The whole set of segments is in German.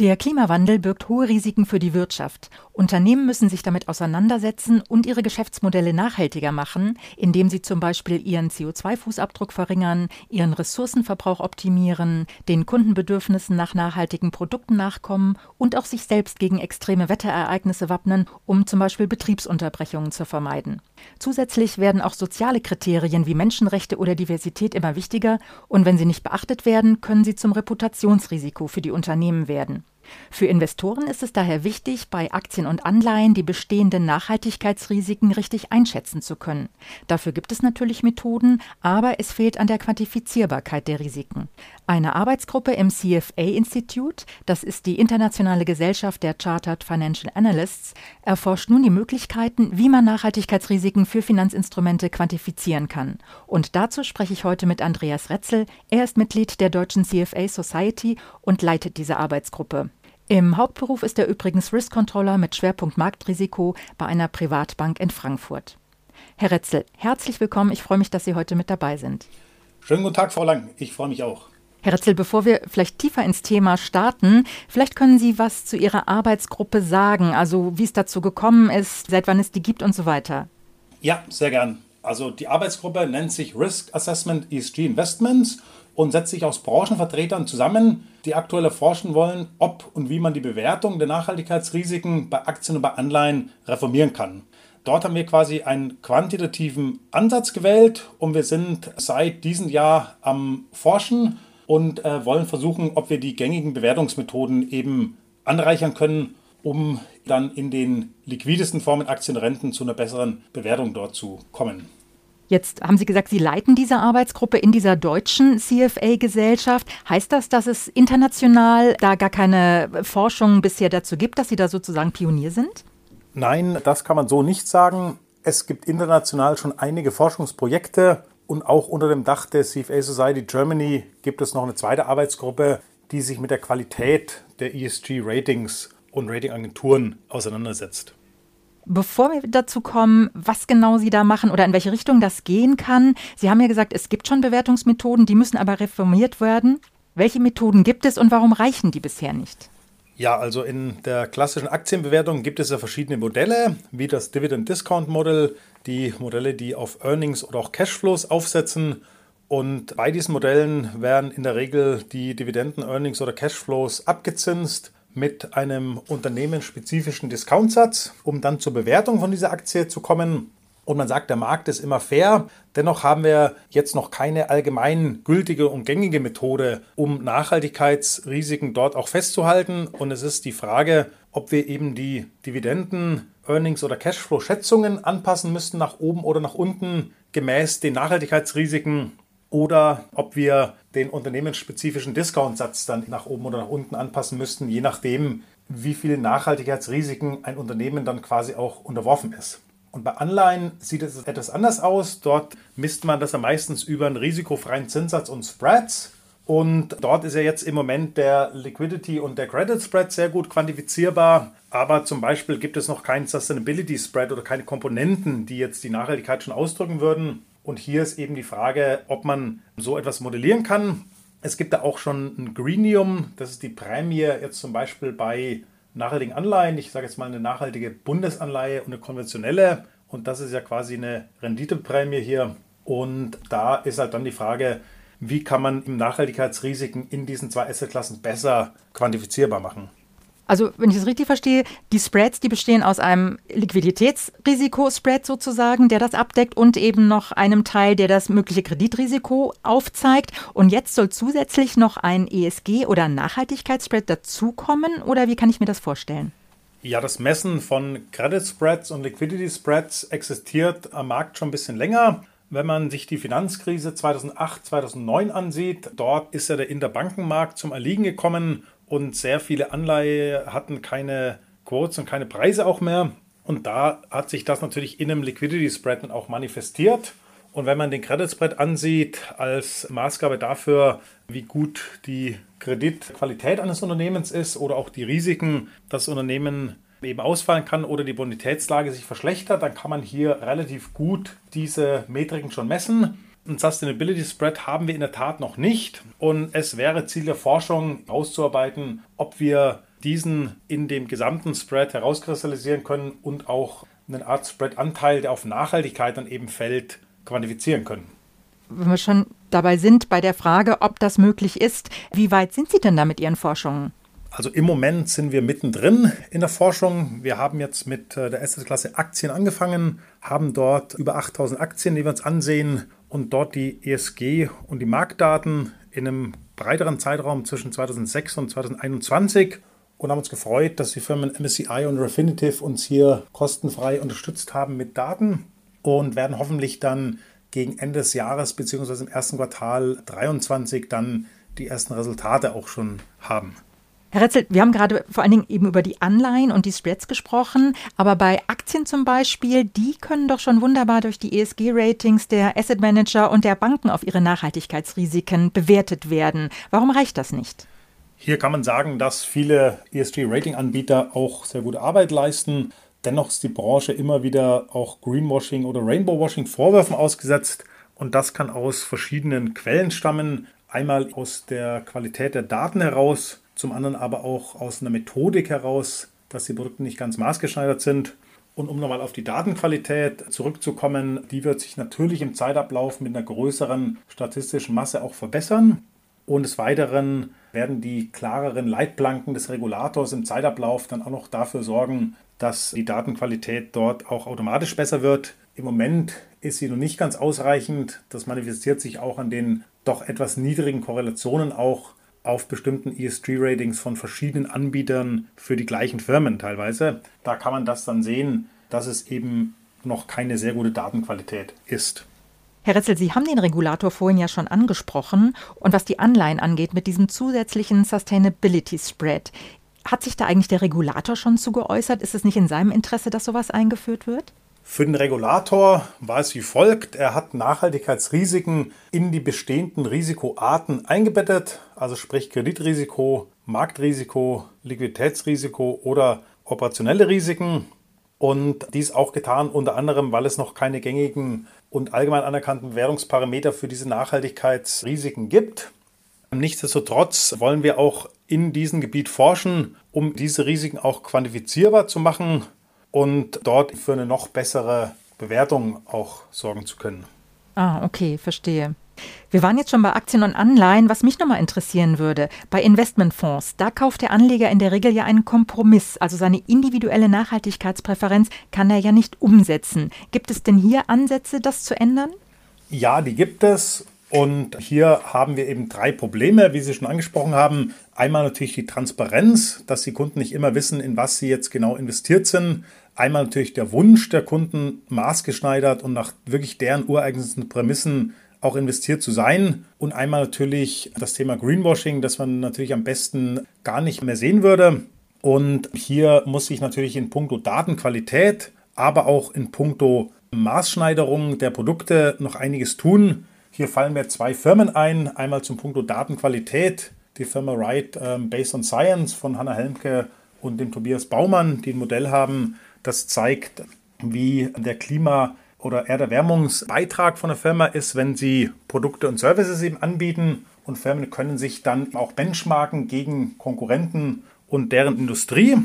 Der Klimawandel birgt hohe Risiken für die Wirtschaft. Unternehmen müssen sich damit auseinandersetzen und ihre Geschäftsmodelle nachhaltiger machen, indem sie zum Beispiel ihren CO2-Fußabdruck verringern, ihren Ressourcenverbrauch optimieren, den Kundenbedürfnissen nach nachhaltigen Produkten nachkommen und auch sich selbst gegen extreme Wetterereignisse wappnen, um zum Beispiel Betriebsunterbrechungen zu vermeiden. Zusätzlich werden auch soziale Kriterien wie Menschenrechte oder Diversität immer wichtiger und wenn sie nicht beachtet werden, können sie zum Reputationsrisiko für die Unternehmen werden. Für Investoren ist es daher wichtig, bei Aktien und Anleihen die bestehenden Nachhaltigkeitsrisiken richtig einschätzen zu können. Dafür gibt es natürlich Methoden, aber es fehlt an der Quantifizierbarkeit der Risiken. Eine Arbeitsgruppe im CFA Institute, das ist die internationale Gesellschaft der Chartered Financial Analysts, erforscht nun die Möglichkeiten, wie man Nachhaltigkeitsrisiken für Finanzinstrumente quantifizieren kann. Und dazu spreche ich heute mit Andreas Retzel. Er ist Mitglied der Deutschen CFA Society und leitet diese Arbeitsgruppe. Im Hauptberuf ist er übrigens Risk Controller mit Schwerpunkt Marktrisiko bei einer Privatbank in Frankfurt. Herr Retzel, herzlich willkommen. Ich freue mich, dass Sie heute mit dabei sind. Schönen guten Tag, Frau Lang. Ich freue mich auch. Herr Retzel, bevor wir vielleicht tiefer ins Thema starten, vielleicht können Sie was zu Ihrer Arbeitsgruppe sagen, also wie es dazu gekommen ist, seit wann es die gibt und so weiter. Ja, sehr gern. Also die Arbeitsgruppe nennt sich Risk Assessment ESG Investments und setzt sich aus Branchenvertretern zusammen, die aktuell erforschen wollen, ob und wie man die Bewertung der Nachhaltigkeitsrisiken bei Aktien und bei Anleihen reformieren kann. Dort haben wir quasi einen quantitativen Ansatz gewählt und wir sind seit diesem Jahr am Forschen und äh, wollen versuchen, ob wir die gängigen Bewertungsmethoden eben anreichern können, um dann in den liquidesten Formen Aktienrenten zu einer besseren Bewertung dort zu kommen. Jetzt haben Sie gesagt, Sie leiten diese Arbeitsgruppe in dieser deutschen CFA-Gesellschaft. Heißt das, dass es international da gar keine Forschung bisher dazu gibt, dass Sie da sozusagen Pionier sind? Nein, das kann man so nicht sagen. Es gibt international schon einige Forschungsprojekte und auch unter dem Dach der CFA Society Germany gibt es noch eine zweite Arbeitsgruppe, die sich mit der Qualität der ESG-Ratings und Ratingagenturen auseinandersetzt. Bevor wir dazu kommen, was genau Sie da machen oder in welche Richtung das gehen kann, Sie haben ja gesagt, es gibt schon Bewertungsmethoden, die müssen aber reformiert werden. Welche Methoden gibt es und warum reichen die bisher nicht? Ja, also in der klassischen Aktienbewertung gibt es ja verschiedene Modelle, wie das Dividend Discount Modell, die Modelle, die auf Earnings oder auch Cashflows aufsetzen. Und bei diesen Modellen werden in der Regel die Dividenden, Earnings oder Cashflows abgezinst mit einem unternehmensspezifischen Discountsatz, um dann zur Bewertung von dieser Aktie zu kommen. Und man sagt, der Markt ist immer fair. Dennoch haben wir jetzt noch keine allgemein gültige und gängige Methode, um Nachhaltigkeitsrisiken dort auch festzuhalten. Und es ist die Frage, ob wir eben die Dividenden, Earnings oder Cashflow-Schätzungen anpassen müssten nach oben oder nach unten gemäß den Nachhaltigkeitsrisiken oder ob wir den unternehmensspezifischen Discountsatz dann nach oben oder nach unten anpassen müssten, je nachdem, wie viele Nachhaltigkeitsrisiken ein Unternehmen dann quasi auch unterworfen ist. Und bei Anleihen sieht es etwas anders aus. Dort misst man das ja meistens über einen risikofreien Zinssatz und Spreads. Und dort ist ja jetzt im Moment der Liquidity und der Credit Spread sehr gut quantifizierbar. Aber zum Beispiel gibt es noch keinen Sustainability Spread oder keine Komponenten, die jetzt die Nachhaltigkeit schon ausdrücken würden. Und hier ist eben die Frage, ob man so etwas modellieren kann. Es gibt da auch schon ein Greenium, das ist die Prämie jetzt zum Beispiel bei nachhaltigen Anleihen. Ich sage jetzt mal eine nachhaltige Bundesanleihe und eine konventionelle. Und das ist ja quasi eine Renditeprämie hier. Und da ist halt dann die Frage, wie kann man Nachhaltigkeitsrisiken in diesen zwei Assetklassen besser quantifizierbar machen. Also, wenn ich es richtig verstehe, die Spreads, die bestehen aus einem Liquiditätsrisiko-Spread sozusagen, der das abdeckt und eben noch einem Teil, der das mögliche Kreditrisiko aufzeigt. Und jetzt soll zusätzlich noch ein ESG- oder Nachhaltigkeitsspread dazukommen? Oder wie kann ich mir das vorstellen? Ja, das Messen von Credit Spreads und Liquidity Spreads existiert am Markt schon ein bisschen länger. Wenn man sich die Finanzkrise 2008, 2009 ansieht, dort ist ja der Interbankenmarkt zum Erliegen gekommen und sehr viele Anleihe hatten keine Quotes und keine Preise auch mehr. Und da hat sich das natürlich in einem Liquidity Spread dann auch manifestiert. Und wenn man den Credit Spread ansieht als Maßgabe dafür, wie gut die Kreditqualität eines Unternehmens ist oder auch die Risiken, das Unternehmen eben ausfallen kann oder die Bonitätslage sich verschlechtert, dann kann man hier relativ gut diese Metriken schon messen. Ein Sustainability Spread haben wir in der Tat noch nicht und es wäre Ziel der Forschung auszuarbeiten, ob wir diesen in dem gesamten Spread herauskristallisieren können und auch einen Art Spread-Anteil, der auf Nachhaltigkeit dann eben fällt, quantifizieren können. Wenn wir schon dabei sind bei der Frage, ob das möglich ist, wie weit sind Sie denn da mit Ihren Forschungen? Also im Moment sind wir mittendrin in der Forschung. Wir haben jetzt mit äh, der Assetklasse Aktien angefangen, haben dort über 8000 Aktien, die wir uns ansehen und dort die ESG und die Marktdaten in einem breiteren Zeitraum zwischen 2006 und 2021 und haben uns gefreut, dass die Firmen MSCI und Refinitiv uns hier kostenfrei unterstützt haben mit Daten und werden hoffentlich dann gegen Ende des Jahres bzw. im ersten Quartal 2023 dann die ersten Resultate auch schon haben. Herr Retzel, wir haben gerade vor allen Dingen eben über die Anleihen und die Spreads gesprochen, aber bei Aktien zum Beispiel, die können doch schon wunderbar durch die ESG-Ratings der Asset Manager und der Banken auf ihre Nachhaltigkeitsrisiken bewertet werden. Warum reicht das nicht? Hier kann man sagen, dass viele ESG-Rating-Anbieter auch sehr gute Arbeit leisten. Dennoch ist die Branche immer wieder auch Greenwashing oder Rainbowwashing Vorwürfen ausgesetzt. Und das kann aus verschiedenen Quellen stammen. Einmal aus der Qualität der Daten heraus, zum anderen aber auch aus einer Methodik heraus, dass die Produkte nicht ganz maßgeschneidert sind. Und um nochmal auf die Datenqualität zurückzukommen, die wird sich natürlich im Zeitablauf mit einer größeren statistischen Masse auch verbessern. Und des Weiteren werden die klareren Leitplanken des Regulators im Zeitablauf dann auch noch dafür sorgen, dass die Datenqualität dort auch automatisch besser wird. Im Moment ist sie noch nicht ganz ausreichend. Das manifestiert sich auch an den doch etwas niedrigen Korrelationen auch auf bestimmten ESG-Ratings von verschiedenen Anbietern für die gleichen Firmen teilweise. Da kann man das dann sehen, dass es eben noch keine sehr gute Datenqualität ist. Herr Retzel, Sie haben den Regulator vorhin ja schon angesprochen. Und was die Anleihen angeht, mit diesem zusätzlichen Sustainability Spread, hat sich da eigentlich der Regulator schon zu geäußert? Ist es nicht in seinem Interesse, dass sowas eingeführt wird? Für den Regulator war es wie folgt. Er hat Nachhaltigkeitsrisiken in die bestehenden Risikoarten eingebettet, also sprich Kreditrisiko, Marktrisiko, Liquiditätsrisiko oder operationelle Risiken. Und dies auch getan unter anderem, weil es noch keine gängigen und allgemein anerkannten Währungsparameter für diese Nachhaltigkeitsrisiken gibt. Nichtsdestotrotz wollen wir auch in diesem Gebiet forschen, um diese Risiken auch quantifizierbar zu machen und dort für eine noch bessere Bewertung auch sorgen zu können. Ah, okay, verstehe. Wir waren jetzt schon bei Aktien und Anleihen. Was mich nochmal interessieren würde, bei Investmentfonds, da kauft der Anleger in der Regel ja einen Kompromiss, also seine individuelle Nachhaltigkeitspräferenz kann er ja nicht umsetzen. Gibt es denn hier Ansätze, das zu ändern? Ja, die gibt es. Und hier haben wir eben drei Probleme, wie Sie schon angesprochen haben. Einmal natürlich die Transparenz, dass die Kunden nicht immer wissen, in was sie jetzt genau investiert sind. Einmal natürlich der Wunsch der Kunden, maßgeschneidert und nach wirklich deren ureigensten Prämissen auch investiert zu sein. Und einmal natürlich das Thema Greenwashing, das man natürlich am besten gar nicht mehr sehen würde. Und hier muss sich natürlich in puncto Datenqualität, aber auch in puncto Maßschneiderung der Produkte noch einiges tun. Hier fallen mir zwei Firmen ein. Einmal zum Punkt Datenqualität, die Firma Wright ähm, Based on Science von Hanna Helmke und dem Tobias Baumann, die ein Modell haben, das zeigt, wie der Klima- oder Erderwärmungsbeitrag von der Firma ist, wenn sie Produkte und Services eben anbieten. Und Firmen können sich dann auch benchmarken gegen Konkurrenten und deren Industrie.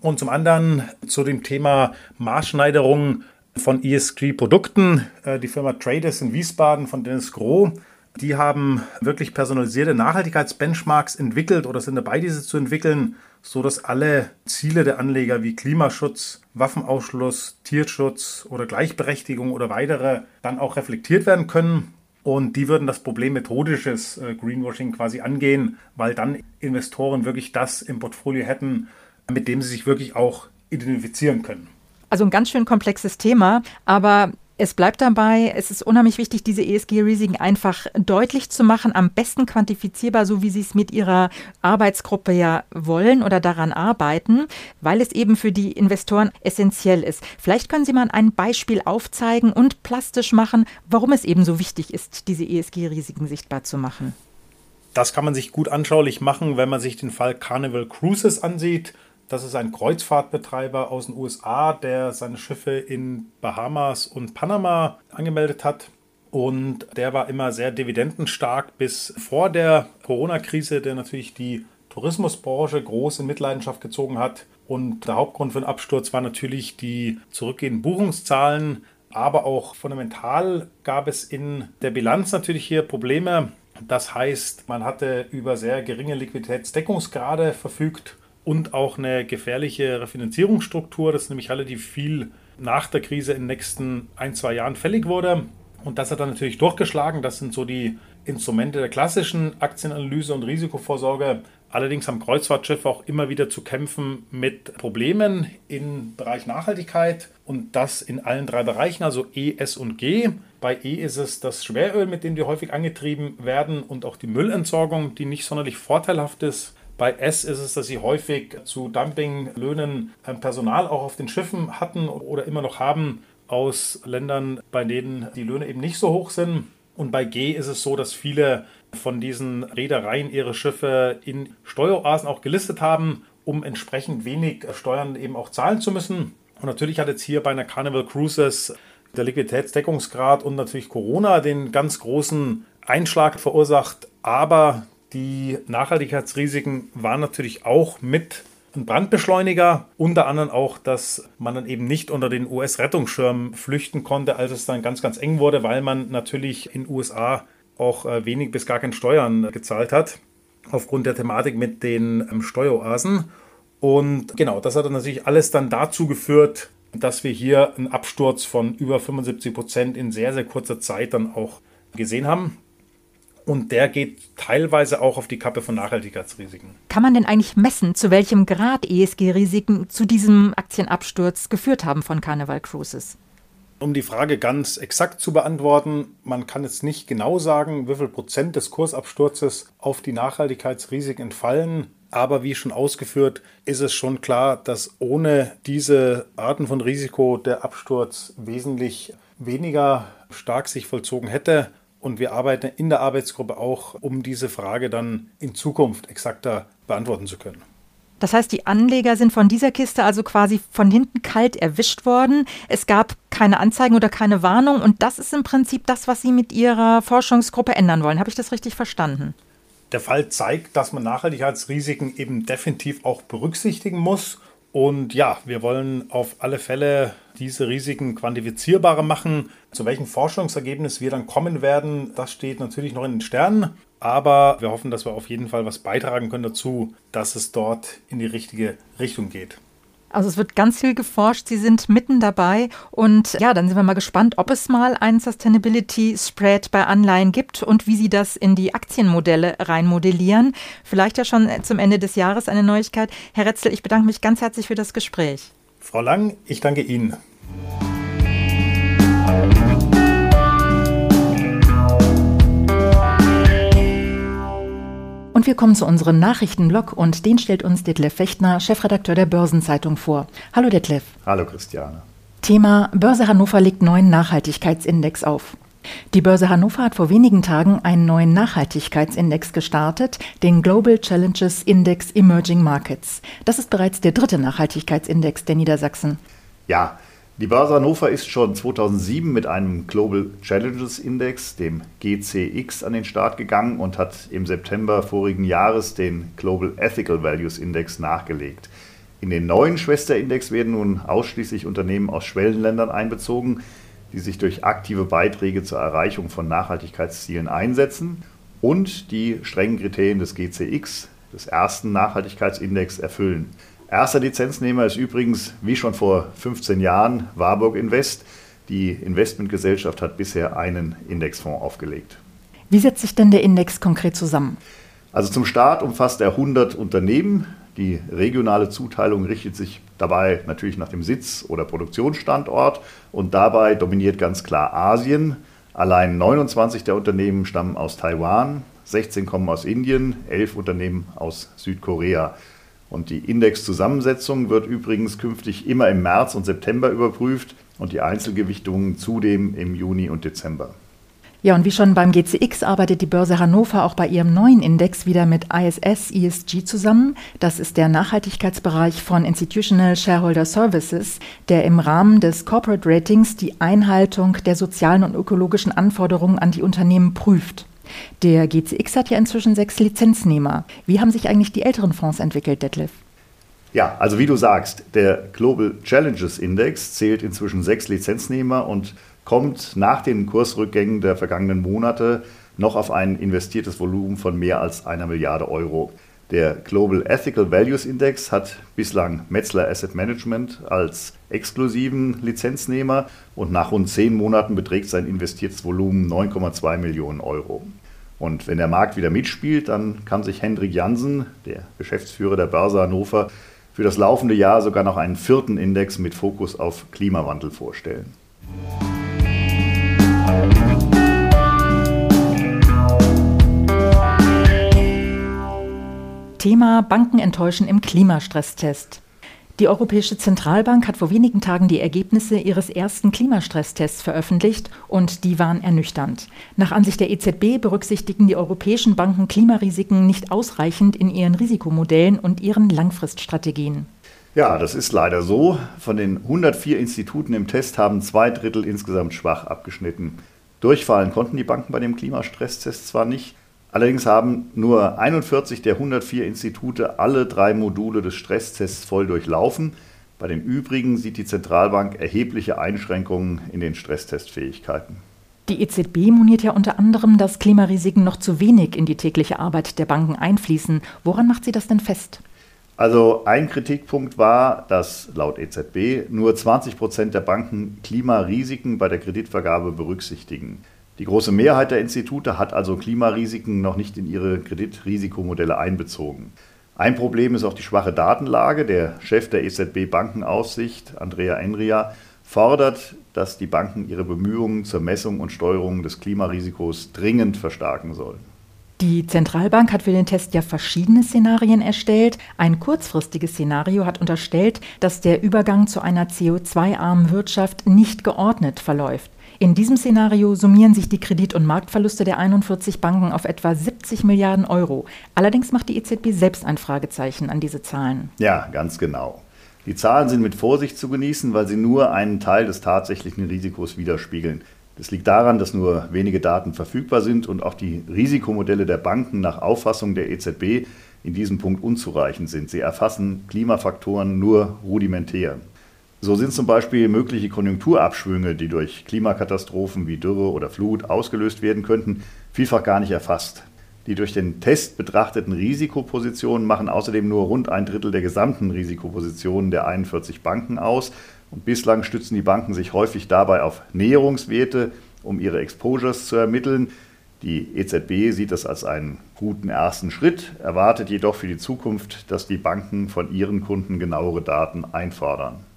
Und zum anderen zu dem Thema Maßschneiderung von ESG-Produkten. Äh, die Firma Traders in Wiesbaden von Dennis Groh. Die haben wirklich personalisierte Nachhaltigkeitsbenchmarks entwickelt oder sind dabei, diese zu entwickeln, sodass alle Ziele der Anleger wie Klimaschutz, Waffenausschluss, Tierschutz oder Gleichberechtigung oder weitere dann auch reflektiert werden können. Und die würden das Problem methodisches äh, Greenwashing quasi angehen, weil dann Investoren wirklich das im Portfolio hätten, mit dem sie sich wirklich auch identifizieren können. Also ein ganz schön komplexes Thema, aber es bleibt dabei, es ist unheimlich wichtig, diese ESG-Risiken einfach deutlich zu machen, am besten quantifizierbar, so wie Sie es mit Ihrer Arbeitsgruppe ja wollen oder daran arbeiten, weil es eben für die Investoren essentiell ist. Vielleicht können Sie mal ein Beispiel aufzeigen und plastisch machen, warum es eben so wichtig ist, diese ESG-Risiken sichtbar zu machen. Das kann man sich gut anschaulich machen, wenn man sich den Fall Carnival Cruises ansieht. Das ist ein Kreuzfahrtbetreiber aus den USA, der seine Schiffe in Bahamas und Panama angemeldet hat. Und der war immer sehr dividendenstark bis vor der Corona-Krise, der natürlich die Tourismusbranche groß in Mitleidenschaft gezogen hat. Und der Hauptgrund für den Absturz war natürlich die zurückgehenden Buchungszahlen, aber auch fundamental gab es in der Bilanz natürlich hier Probleme. Das heißt, man hatte über sehr geringe Liquiditätsdeckungsgrade verfügt und auch eine gefährliche Refinanzierungsstruktur, das nämlich relativ viel nach der Krise in den nächsten ein, zwei Jahren fällig wurde. Und das hat dann natürlich durchgeschlagen. Das sind so die Instrumente der klassischen Aktienanalyse und Risikovorsorge. Allerdings haben Kreuzfahrtschiffe auch immer wieder zu kämpfen mit Problemen im Bereich Nachhaltigkeit und das in allen drei Bereichen, also E, S und G. Bei E ist es das Schweröl, mit dem die häufig angetrieben werden und auch die Müllentsorgung, die nicht sonderlich vorteilhaft ist. Bei S ist es, dass sie häufig zu Dumpinglöhnen Personal auch auf den Schiffen hatten oder immer noch haben aus Ländern, bei denen die Löhne eben nicht so hoch sind. Und bei G ist es so, dass viele von diesen Reedereien ihre Schiffe in Steueroasen auch gelistet haben, um entsprechend wenig Steuern eben auch zahlen zu müssen. Und natürlich hat jetzt hier bei einer Carnival Cruises der Liquiditätsdeckungsgrad und natürlich Corona den ganz großen Einschlag verursacht. Aber die Nachhaltigkeitsrisiken waren natürlich auch mit ein Brandbeschleuniger, unter anderem auch, dass man dann eben nicht unter den US-Rettungsschirm flüchten konnte, als es dann ganz, ganz eng wurde, weil man natürlich in USA auch äh, wenig bis gar kein Steuern gezahlt hat, aufgrund der Thematik mit den ähm, Steueroasen. Und genau, das hat dann natürlich alles dann dazu geführt, dass wir hier einen Absturz von über 75 Prozent in sehr, sehr kurzer Zeit dann auch gesehen haben. Und der geht teilweise auch auf die Kappe von Nachhaltigkeitsrisiken. Kann man denn eigentlich messen, zu welchem Grad ESG-Risiken zu diesem Aktienabsturz geführt haben von Carnival Cruises? Um die Frage ganz exakt zu beantworten, man kann jetzt nicht genau sagen, wie viel Prozent des Kursabsturzes auf die Nachhaltigkeitsrisiken entfallen. Aber wie schon ausgeführt, ist es schon klar, dass ohne diese Arten von Risiko der Absturz wesentlich weniger stark sich vollzogen hätte. Und wir arbeiten in der Arbeitsgruppe auch, um diese Frage dann in Zukunft exakter beantworten zu können. Das heißt, die Anleger sind von dieser Kiste also quasi von hinten kalt erwischt worden. Es gab keine Anzeigen oder keine Warnung. Und das ist im Prinzip das, was Sie mit Ihrer Forschungsgruppe ändern wollen. Habe ich das richtig verstanden? Der Fall zeigt, dass man Nachhaltigkeitsrisiken eben definitiv auch berücksichtigen muss und ja, wir wollen auf alle Fälle diese Risiken quantifizierbarer machen. Zu welchem Forschungsergebnis wir dann kommen werden, das steht natürlich noch in den Sternen. Aber wir hoffen, dass wir auf jeden Fall was beitragen können dazu, dass es dort in die richtige Richtung geht. Also es wird ganz viel geforscht, Sie sind mitten dabei und ja, dann sind wir mal gespannt, ob es mal einen Sustainability Spread bei Anleihen gibt und wie Sie das in die Aktienmodelle reinmodellieren. Vielleicht ja schon zum Ende des Jahres eine Neuigkeit. Herr Retzel, ich bedanke mich ganz herzlich für das Gespräch. Frau Lang, ich danke Ihnen. Und wir kommen zu unserem Nachrichtenblock und den stellt uns Detlef Fechtner, Chefredakteur der Börsenzeitung vor. Hallo Detlef. Hallo Christiane. Thema Börse Hannover legt neuen Nachhaltigkeitsindex auf. Die Börse Hannover hat vor wenigen Tagen einen neuen Nachhaltigkeitsindex gestartet, den Global Challenges Index Emerging Markets. Das ist bereits der dritte Nachhaltigkeitsindex der Niedersachsen. Ja, die Börse Hannover ist schon 2007 mit einem Global Challenges Index, dem GCX, an den Start gegangen und hat im September vorigen Jahres den Global Ethical Values Index nachgelegt. In den neuen Schwesterindex werden nun ausschließlich Unternehmen aus Schwellenländern einbezogen, die sich durch aktive Beiträge zur Erreichung von Nachhaltigkeitszielen einsetzen und die strengen Kriterien des GCX, des ersten Nachhaltigkeitsindex, erfüllen. Erster Lizenznehmer ist übrigens, wie schon vor 15 Jahren, Warburg Invest. Die Investmentgesellschaft hat bisher einen Indexfonds aufgelegt. Wie setzt sich denn der Index konkret zusammen? Also zum Start umfasst er 100 Unternehmen. Die regionale Zuteilung richtet sich dabei natürlich nach dem Sitz oder Produktionsstandort und dabei dominiert ganz klar Asien. Allein 29 der Unternehmen stammen aus Taiwan, 16 kommen aus Indien, 11 Unternehmen aus Südkorea. Und die Indexzusammensetzung wird übrigens künftig immer im März und September überprüft und die Einzelgewichtungen zudem im Juni und Dezember. Ja, und wie schon beim GCX arbeitet die Börse Hannover auch bei ihrem neuen Index wieder mit ISS ESG zusammen. Das ist der Nachhaltigkeitsbereich von Institutional Shareholder Services, der im Rahmen des Corporate Ratings die Einhaltung der sozialen und ökologischen Anforderungen an die Unternehmen prüft. Der GCX hat ja inzwischen sechs Lizenznehmer. Wie haben sich eigentlich die älteren Fonds entwickelt, Detlef? Ja, also wie du sagst, der Global Challenges Index zählt inzwischen sechs Lizenznehmer und kommt nach den Kursrückgängen der vergangenen Monate noch auf ein investiertes Volumen von mehr als einer Milliarde Euro. Der Global Ethical Values Index hat bislang Metzler Asset Management als exklusiven Lizenznehmer und nach rund zehn Monaten beträgt sein investiertes Volumen 9,2 Millionen Euro. Und wenn der Markt wieder mitspielt, dann kann sich Hendrik Jansen, der Geschäftsführer der Börse Hannover, für das laufende Jahr sogar noch einen vierten Index mit Fokus auf Klimawandel vorstellen. Thema Banken enttäuschen im Klimastresstest. Die Europäische Zentralbank hat vor wenigen Tagen die Ergebnisse ihres ersten Klimastresstests veröffentlicht und die waren ernüchternd. Nach Ansicht der EZB berücksichtigen die europäischen Banken Klimarisiken nicht ausreichend in ihren Risikomodellen und ihren Langfriststrategien. Ja, das ist leider so. Von den 104 Instituten im Test haben zwei Drittel insgesamt schwach abgeschnitten. Durchfallen konnten die Banken bei dem Klimastresstest zwar nicht, allerdings haben nur 41 der 104 Institute alle drei Module des Stresstests voll durchlaufen. Bei den übrigen sieht die Zentralbank erhebliche Einschränkungen in den Stresstestfähigkeiten. Die EZB moniert ja unter anderem, dass Klimarisiken noch zu wenig in die tägliche Arbeit der Banken einfließen. Woran macht sie das denn fest? Also ein Kritikpunkt war, dass laut EZB nur 20 Prozent der Banken Klimarisiken bei der Kreditvergabe berücksichtigen. Die große Mehrheit der Institute hat also Klimarisiken noch nicht in ihre Kreditrisikomodelle einbezogen. Ein Problem ist auch die schwache Datenlage. Der Chef der EZB Bankenaufsicht, Andrea Enria, fordert, dass die Banken ihre Bemühungen zur Messung und Steuerung des Klimarisikos dringend verstärken sollen. Die Zentralbank hat für den Test ja verschiedene Szenarien erstellt. Ein kurzfristiges Szenario hat unterstellt, dass der Übergang zu einer CO2-armen Wirtschaft nicht geordnet verläuft. In diesem Szenario summieren sich die Kredit- und Marktverluste der 41 Banken auf etwa 70 Milliarden Euro. Allerdings macht die EZB selbst ein Fragezeichen an diese Zahlen. Ja, ganz genau. Die Zahlen sind mit Vorsicht zu genießen, weil sie nur einen Teil des tatsächlichen Risikos widerspiegeln. Das liegt daran, dass nur wenige Daten verfügbar sind und auch die Risikomodelle der Banken nach Auffassung der EZB in diesem Punkt unzureichend sind. Sie erfassen Klimafaktoren nur rudimentär. So sind zum Beispiel mögliche Konjunkturabschwünge, die durch Klimakatastrophen wie Dürre oder Flut ausgelöst werden könnten, vielfach gar nicht erfasst. Die durch den Test betrachteten Risikopositionen machen außerdem nur rund ein Drittel der gesamten Risikopositionen der 41 Banken aus und bislang stützen die Banken sich häufig dabei auf Näherungswerte, um ihre Exposures zu ermitteln. Die EZB sieht das als einen guten ersten Schritt, erwartet jedoch für die Zukunft, dass die Banken von ihren Kunden genauere Daten einfordern.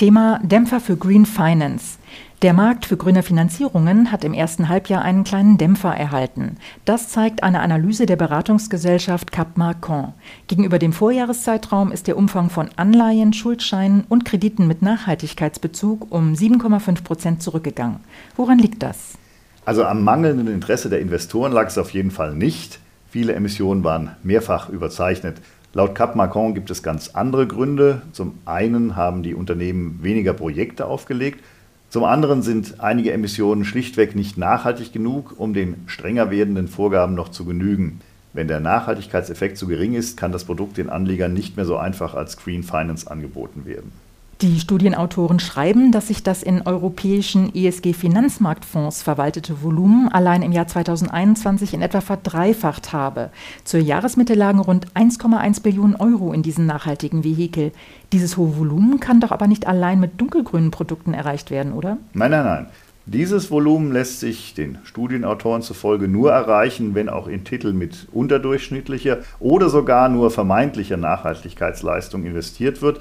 Thema Dämpfer für Green Finance. Der Markt für grüne Finanzierungen hat im ersten Halbjahr einen kleinen Dämpfer erhalten. Das zeigt eine Analyse der Beratungsgesellschaft Cap Marcon. Gegenüber dem Vorjahreszeitraum ist der Umfang von Anleihen, Schuldscheinen und Krediten mit Nachhaltigkeitsbezug um 7,5 Prozent zurückgegangen. Woran liegt das? Also am mangelnden Interesse der Investoren lag es auf jeden Fall nicht. Viele Emissionen waren mehrfach überzeichnet. Laut Cap Marcon gibt es ganz andere Gründe. Zum einen haben die Unternehmen weniger Projekte aufgelegt zum anderen sind einige Emissionen schlichtweg nicht nachhaltig genug, um den strenger werdenden Vorgaben noch zu genügen. Wenn der Nachhaltigkeitseffekt zu gering ist, kann das Produkt den Anlegern nicht mehr so einfach als Green Finance angeboten werden. Die Studienautoren schreiben, dass sich das in europäischen ESG-Finanzmarktfonds verwaltete Volumen allein im Jahr 2021 in etwa verdreifacht habe. Zur Jahresmitte lagen rund 1,1 Billionen Euro in diesen nachhaltigen Vehikel. Dieses hohe Volumen kann doch aber nicht allein mit dunkelgrünen Produkten erreicht werden, oder? Nein, nein, nein. Dieses Volumen lässt sich den Studienautoren zufolge nur erreichen, wenn auch in Titel mit unterdurchschnittlicher oder sogar nur vermeintlicher Nachhaltigkeitsleistung investiert wird.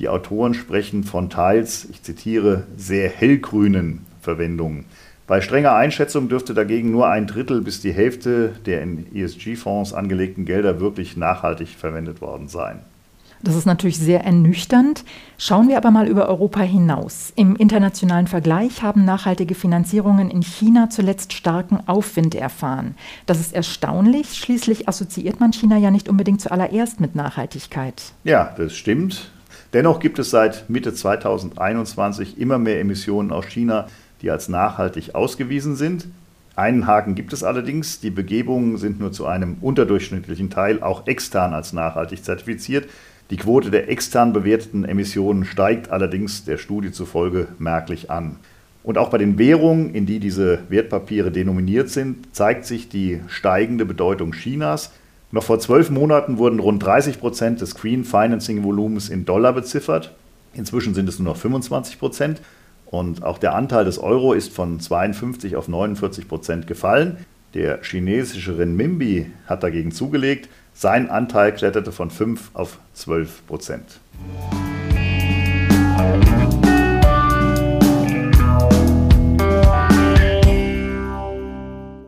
Die Autoren sprechen von teils, ich zitiere, sehr hellgrünen Verwendungen. Bei strenger Einschätzung dürfte dagegen nur ein Drittel bis die Hälfte der in ESG-Fonds angelegten Gelder wirklich nachhaltig verwendet worden sein. Das ist natürlich sehr ernüchternd. Schauen wir aber mal über Europa hinaus. Im internationalen Vergleich haben nachhaltige Finanzierungen in China zuletzt starken Aufwind erfahren. Das ist erstaunlich. Schließlich assoziiert man China ja nicht unbedingt zuallererst mit Nachhaltigkeit. Ja, das stimmt. Dennoch gibt es seit Mitte 2021 immer mehr Emissionen aus China, die als nachhaltig ausgewiesen sind. Einen Haken gibt es allerdings. Die Begebungen sind nur zu einem unterdurchschnittlichen Teil auch extern als nachhaltig zertifiziert. Die Quote der extern bewerteten Emissionen steigt allerdings der Studie zufolge merklich an. Und auch bei den Währungen, in die diese Wertpapiere denominiert sind, zeigt sich die steigende Bedeutung Chinas. Noch vor zwölf Monaten wurden rund 30 Prozent des Green Financing Volumens in Dollar beziffert. Inzwischen sind es nur noch 25 Prozent. Und auch der Anteil des Euro ist von 52 auf 49 Prozent gefallen. Der chinesische Renminbi hat dagegen zugelegt. Sein Anteil kletterte von 5 auf 12 Prozent.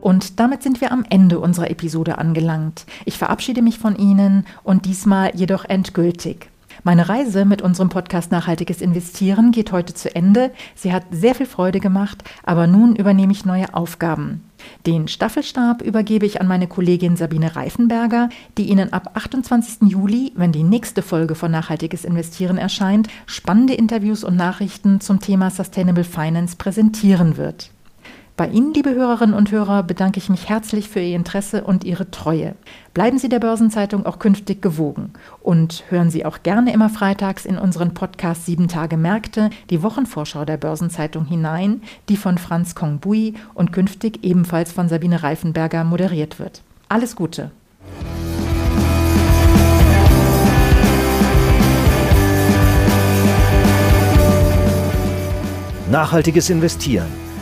Und damit sind wir am Ende unserer Episode angelangt. Ich verabschiede mich von Ihnen und diesmal jedoch endgültig. Meine Reise mit unserem Podcast Nachhaltiges Investieren geht heute zu Ende. Sie hat sehr viel Freude gemacht, aber nun übernehme ich neue Aufgaben. Den Staffelstab übergebe ich an meine Kollegin Sabine Reifenberger, die Ihnen ab 28. Juli, wenn die nächste Folge von Nachhaltiges Investieren erscheint, spannende Interviews und Nachrichten zum Thema Sustainable Finance präsentieren wird. Bei Ihnen, liebe Hörerinnen und Hörer, bedanke ich mich herzlich für Ihr Interesse und Ihre Treue. Bleiben Sie der Börsenzeitung auch künftig gewogen und hören Sie auch gerne immer freitags in unseren Podcast Sieben Tage Märkte die Wochenvorschau der Börsenzeitung hinein, die von Franz Kongbui und künftig ebenfalls von Sabine Reifenberger moderiert wird. Alles Gute! Nachhaltiges Investieren